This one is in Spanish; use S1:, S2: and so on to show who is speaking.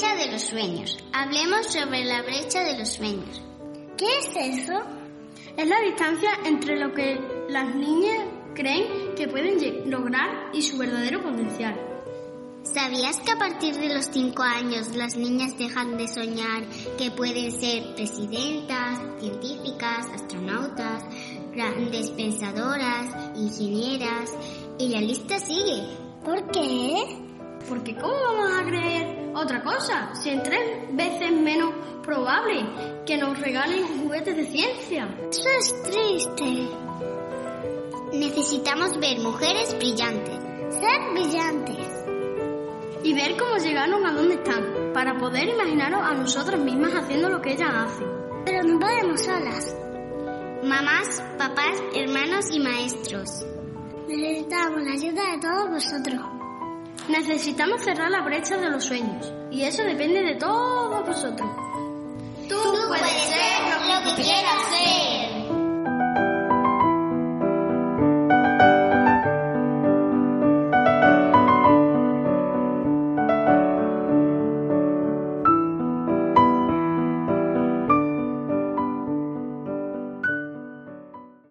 S1: de los sueños. Hablemos sobre la brecha de los sueños.
S2: ¿Qué es eso?
S3: Es la distancia entre lo que las niñas creen que pueden lograr y su verdadero potencial.
S1: ¿Sabías que a partir de los 5 años las niñas dejan de soñar que pueden ser presidentas, científicas, astronautas, grandes pensadoras, ingenieras y la lista sigue?
S2: ¿Por qué?
S3: Porque ¿cómo vamos a creer otra cosa si es tres veces menos probable que nos regalen juguetes de ciencia?
S2: Eso es triste.
S1: Necesitamos ver mujeres brillantes.
S2: Ser brillantes.
S3: Y ver cómo llegaron a donde están, para poder imaginarnos a nosotras mismas haciendo lo que ellas hacen.
S2: Pero no podemos solas.
S1: Mamás, papás, hermanos y maestros.
S2: Necesitamos la ayuda de todos vosotros.
S3: Necesitamos cerrar la brecha de los sueños y eso depende de todos vosotros.
S1: Tú, Tú puedes ser lo que quieras.